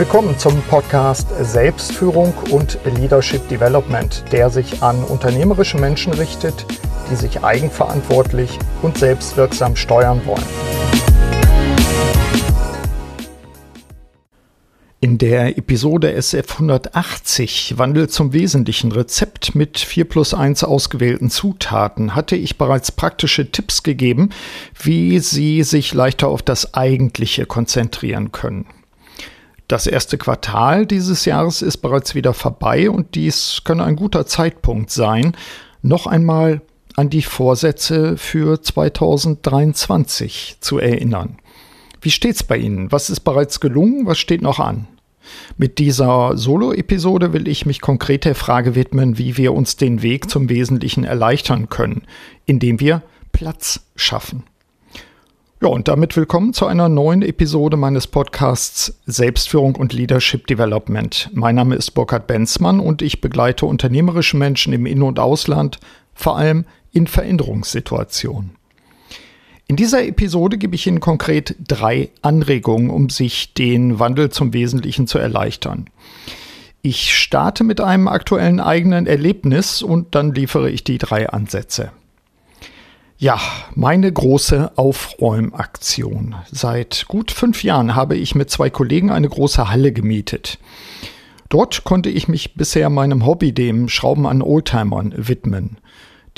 Willkommen zum Podcast Selbstführung und Leadership Development, der sich an unternehmerische Menschen richtet, die sich eigenverantwortlich und selbstwirksam steuern wollen. In der Episode SF 180 Wandel zum wesentlichen Rezept mit 4 plus 1 ausgewählten Zutaten hatte ich bereits praktische Tipps gegeben, wie Sie sich leichter auf das Eigentliche konzentrieren können. Das erste Quartal dieses Jahres ist bereits wieder vorbei und dies kann ein guter Zeitpunkt sein, noch einmal an die Vorsätze für 2023 zu erinnern. Wie steht's bei Ihnen? Was ist bereits gelungen? Was steht noch an? Mit dieser Solo-Episode will ich mich konkret der Frage widmen, wie wir uns den Weg zum Wesentlichen erleichtern können, indem wir Platz schaffen. Ja, und damit willkommen zu einer neuen Episode meines Podcasts Selbstführung und Leadership Development. Mein Name ist Burkhard Benzmann und ich begleite unternehmerische Menschen im In- und Ausland, vor allem in Veränderungssituationen. In dieser Episode gebe ich Ihnen konkret drei Anregungen, um sich den Wandel zum Wesentlichen zu erleichtern. Ich starte mit einem aktuellen eigenen Erlebnis und dann liefere ich die drei Ansätze. Ja, meine große Aufräumaktion. Seit gut fünf Jahren habe ich mit zwei Kollegen eine große Halle gemietet. Dort konnte ich mich bisher meinem Hobby, dem Schrauben an Oldtimern, widmen.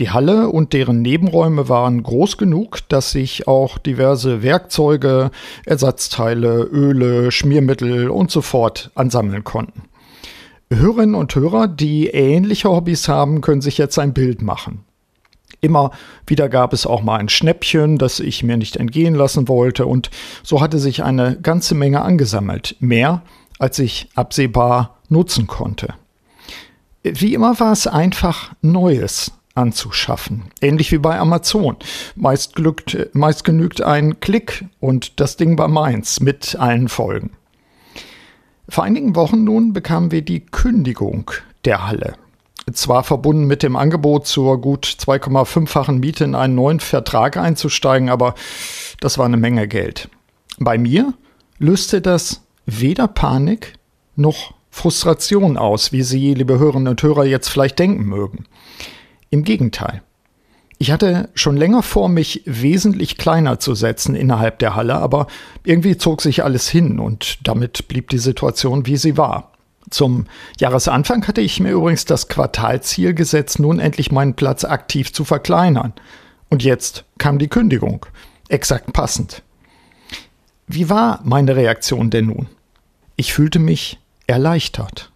Die Halle und deren Nebenräume waren groß genug, dass sich auch diverse Werkzeuge, Ersatzteile, Öle, Schmiermittel und so fort ansammeln konnten. Hörerinnen und Hörer, die ähnliche Hobbys haben, können sich jetzt ein Bild machen. Immer wieder gab es auch mal ein Schnäppchen, das ich mir nicht entgehen lassen wollte, und so hatte sich eine ganze Menge angesammelt, mehr als ich absehbar nutzen konnte. Wie immer war es einfach Neues, anzuschaffen. Ähnlich wie bei Amazon. Meist, glückt, meist genügt ein Klick und das Ding war meins mit allen Folgen. Vor einigen Wochen nun bekamen wir die Kündigung der Halle. Zwar verbunden mit dem Angebot zur gut 2,5-fachen Miete in einen neuen Vertrag einzusteigen, aber das war eine Menge Geld. Bei mir löste das weder Panik noch Frustration aus, wie Sie, liebe Hörerinnen und Hörer, jetzt vielleicht denken mögen. Im Gegenteil. Ich hatte schon länger vor, mich wesentlich kleiner zu setzen innerhalb der Halle, aber irgendwie zog sich alles hin und damit blieb die Situation, wie sie war. Zum Jahresanfang hatte ich mir übrigens das Quartalziel gesetzt, nun endlich meinen Platz aktiv zu verkleinern. Und jetzt kam die Kündigung. Exakt passend. Wie war meine Reaktion denn nun? Ich fühlte mich erleichtert.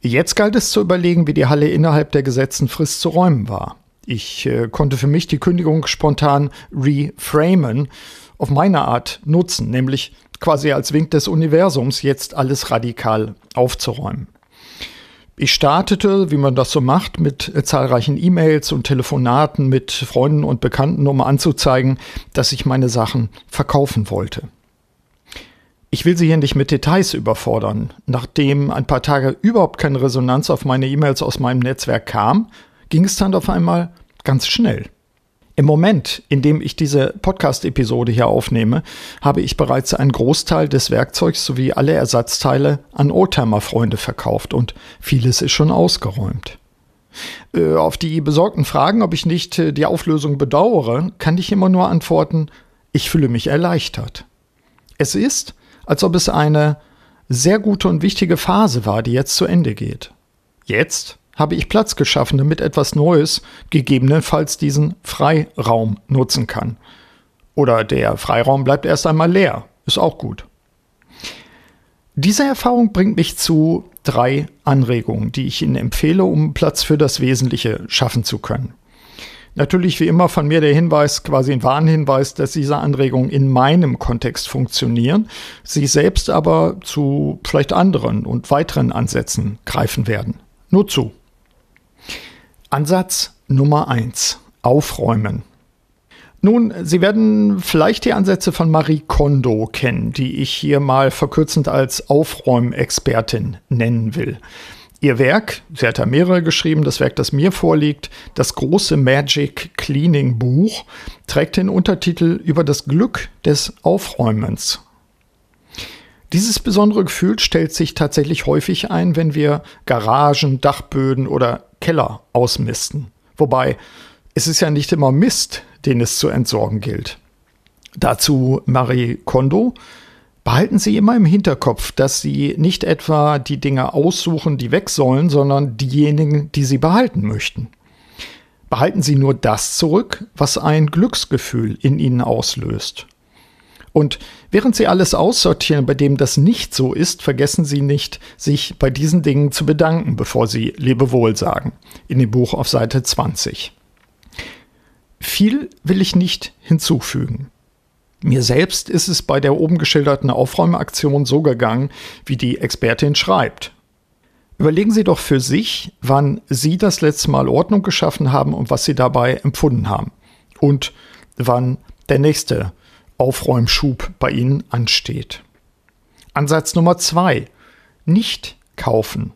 Jetzt galt es zu überlegen, wie die Halle innerhalb der gesetzten Frist zu räumen war. Ich äh, konnte für mich die Kündigung spontan reframen, auf meine Art nutzen, nämlich quasi als Wink des Universums jetzt alles radikal aufzuräumen. Ich startete, wie man das so macht, mit zahlreichen E-Mails und Telefonaten mit Freunden und Bekannten, um anzuzeigen, dass ich meine Sachen verkaufen wollte. Ich will Sie hier nicht mit Details überfordern. Nachdem ein paar Tage überhaupt keine Resonanz auf meine E-Mails aus meinem Netzwerk kam, ging es dann auf einmal ganz schnell. Im Moment, in dem ich diese Podcast-Episode hier aufnehme, habe ich bereits einen Großteil des Werkzeugs sowie alle Ersatzteile an Oldtimer-Freunde verkauft und vieles ist schon ausgeräumt. Äh, auf die besorgten Fragen, ob ich nicht äh, die Auflösung bedauere, kann ich immer nur antworten, ich fühle mich erleichtert. Es ist, als ob es eine sehr gute und wichtige Phase war, die jetzt zu Ende geht. Jetzt habe ich Platz geschaffen, damit etwas Neues gegebenenfalls diesen Freiraum nutzen kann. Oder der Freiraum bleibt erst einmal leer. Ist auch gut. Diese Erfahrung bringt mich zu drei Anregungen, die ich Ihnen empfehle, um Platz für das Wesentliche schaffen zu können. Natürlich wie immer von mir der Hinweis, quasi ein Warnhinweis, dass diese Anregungen in meinem Kontext funktionieren, sie selbst aber zu vielleicht anderen und weiteren Ansätzen greifen werden. Nur zu. Ansatz Nummer eins: Aufräumen. Nun, Sie werden vielleicht die Ansätze von Marie Kondo kennen, die ich hier mal verkürzend als Aufräumexpertin nennen will. Ihr Werk, sie hat da mehrere geschrieben, das Werk, das mir vorliegt, das große Magic Cleaning Buch, trägt den Untertitel über das Glück des Aufräumens. Dieses besondere Gefühl stellt sich tatsächlich häufig ein, wenn wir Garagen, Dachböden oder Keller ausmisten. Wobei es ist ja nicht immer Mist, den es zu entsorgen gilt. Dazu Marie Kondo. Behalten Sie immer im Hinterkopf, dass Sie nicht etwa die Dinge aussuchen, die weg sollen, sondern diejenigen, die Sie behalten möchten. Behalten Sie nur das zurück, was ein Glücksgefühl in Ihnen auslöst. Und während Sie alles aussortieren, bei dem das nicht so ist, vergessen Sie nicht, sich bei diesen Dingen zu bedanken, bevor Sie Lebewohl sagen. In dem Buch auf Seite 20. Viel will ich nicht hinzufügen. Mir selbst ist es bei der oben geschilderten Aufräumaktion so gegangen, wie die Expertin schreibt. Überlegen Sie doch für sich, wann Sie das letzte Mal Ordnung geschaffen haben und was Sie dabei empfunden haben. Und wann der nächste Aufräumschub bei Ihnen ansteht. Ansatz Nummer zwei. Nicht kaufen.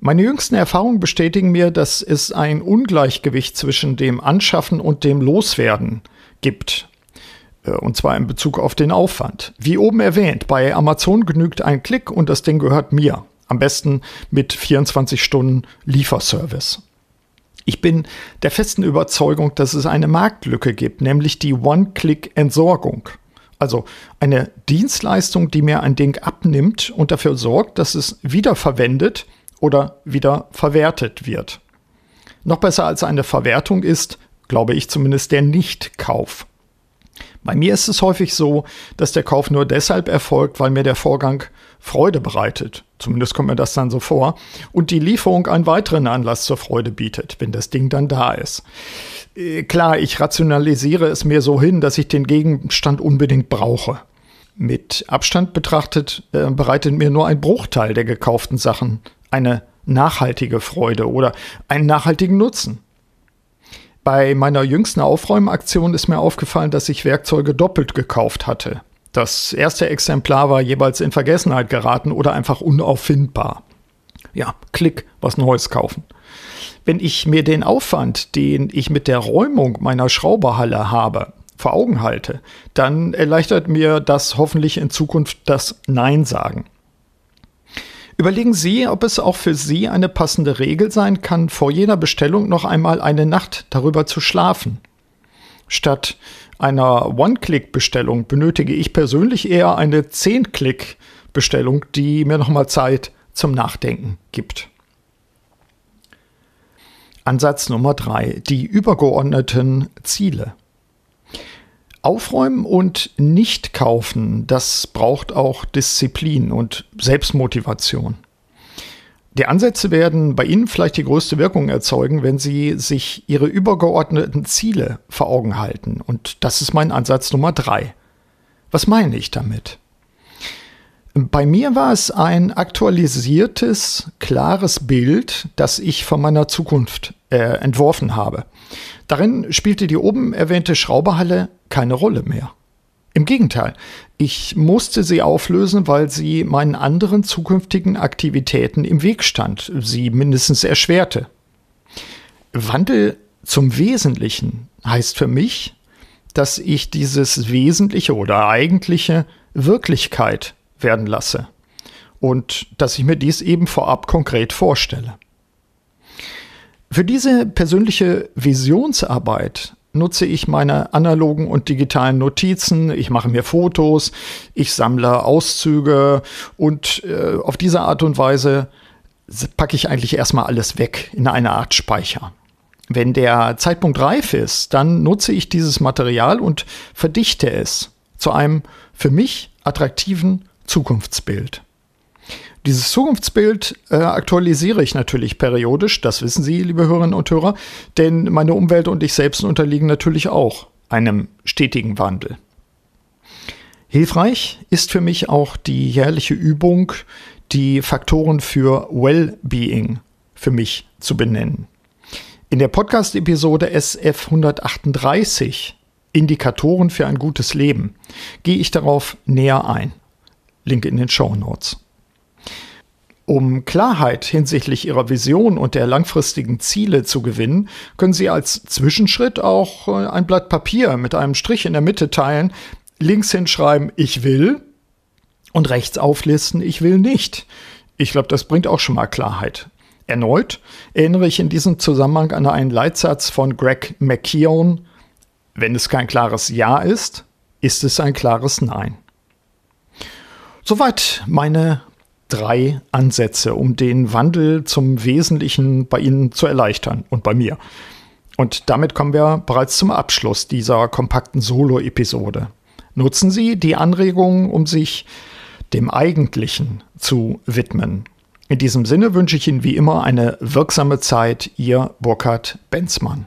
Meine jüngsten Erfahrungen bestätigen mir, dass es ein Ungleichgewicht zwischen dem Anschaffen und dem Loswerden gibt. Äh, und zwar in Bezug auf den Aufwand. Wie oben erwähnt, bei Amazon genügt ein Klick und das Ding gehört mir. Am besten mit 24 Stunden Lieferservice. Ich bin der festen Überzeugung, dass es eine Marktlücke gibt, nämlich die One-Click-Entsorgung. Also eine Dienstleistung, die mir ein Ding abnimmt und dafür sorgt, dass es wiederverwendet oder wieder verwertet wird. Noch besser als eine Verwertung ist, glaube ich zumindest, der Nichtkauf. Bei mir ist es häufig so, dass der Kauf nur deshalb erfolgt, weil mir der Vorgang Freude bereitet. Zumindest kommt mir das dann so vor. Und die Lieferung einen weiteren Anlass zur Freude bietet, wenn das Ding dann da ist. Äh, klar, ich rationalisiere es mir so hin, dass ich den Gegenstand unbedingt brauche. Mit Abstand betrachtet äh, bereitet mir nur ein Bruchteil der gekauften Sachen eine nachhaltige Freude oder einen nachhaltigen Nutzen. Bei meiner jüngsten Aufräumaktion ist mir aufgefallen, dass ich Werkzeuge doppelt gekauft hatte. Das erste Exemplar war jeweils in Vergessenheit geraten oder einfach unauffindbar. Ja, klick, was Neues kaufen. Wenn ich mir den Aufwand, den ich mit der Räumung meiner Schrauberhalle habe, vor Augen halte, dann erleichtert mir das hoffentlich in Zukunft das Nein sagen. Überlegen Sie, ob es auch für Sie eine passende Regel sein kann, vor jeder Bestellung noch einmal eine Nacht darüber zu schlafen. Statt einer One-Click-Bestellung benötige ich persönlich eher eine 10-Click-Bestellung, die mir nochmal Zeit zum Nachdenken gibt. Ansatz Nummer drei: Die übergeordneten Ziele. Aufräumen und nicht kaufen, das braucht auch Disziplin und Selbstmotivation. Die Ansätze werden bei Ihnen vielleicht die größte Wirkung erzeugen, wenn Sie sich Ihre übergeordneten Ziele vor Augen halten. Und das ist mein Ansatz Nummer drei. Was meine ich damit? Bei mir war es ein aktualisiertes, klares Bild, das ich von meiner Zukunft äh, entworfen habe. Darin spielte die oben erwähnte Schrauberhalle keine Rolle mehr. Im Gegenteil, ich musste sie auflösen, weil sie meinen anderen zukünftigen Aktivitäten im Weg stand, sie mindestens erschwerte. Wandel zum Wesentlichen heißt für mich, dass ich dieses Wesentliche oder Eigentliche Wirklichkeit werden lasse und dass ich mir dies eben vorab konkret vorstelle. Für diese persönliche Visionsarbeit nutze ich meine analogen und digitalen Notizen, ich mache mir Fotos, ich sammle Auszüge und äh, auf diese Art und Weise packe ich eigentlich erstmal alles weg in eine Art Speicher. Wenn der Zeitpunkt reif ist, dann nutze ich dieses Material und verdichte es zu einem für mich attraktiven Zukunftsbild. Dieses Zukunftsbild äh, aktualisiere ich natürlich periodisch, das wissen Sie, liebe Hörerinnen und Hörer, denn meine Umwelt und ich selbst unterliegen natürlich auch einem stetigen Wandel. Hilfreich ist für mich auch die jährliche Übung, die Faktoren für Well-Being für mich zu benennen. In der Podcast-Episode SF 138 Indikatoren für ein gutes Leben gehe ich darauf näher ein. Link in den Show Notes. Um Klarheit hinsichtlich Ihrer Vision und der langfristigen Ziele zu gewinnen, können Sie als Zwischenschritt auch äh, ein Blatt Papier mit einem Strich in der Mitte teilen, links hinschreiben Ich will und rechts auflisten, ich will nicht. Ich glaube, das bringt auch schon mal Klarheit. Erneut erinnere ich in diesem Zusammenhang an einen Leitsatz von Greg McKeown. Wenn es kein klares Ja ist, ist es ein klares Nein. Soweit meine drei Ansätze, um den Wandel zum Wesentlichen bei Ihnen zu erleichtern und bei mir. Und damit kommen wir bereits zum Abschluss dieser kompakten Solo-Episode. Nutzen Sie die Anregungen, um sich dem Eigentlichen zu widmen. In diesem Sinne wünsche ich Ihnen wie immer eine wirksame Zeit. Ihr Burkhard Benzmann.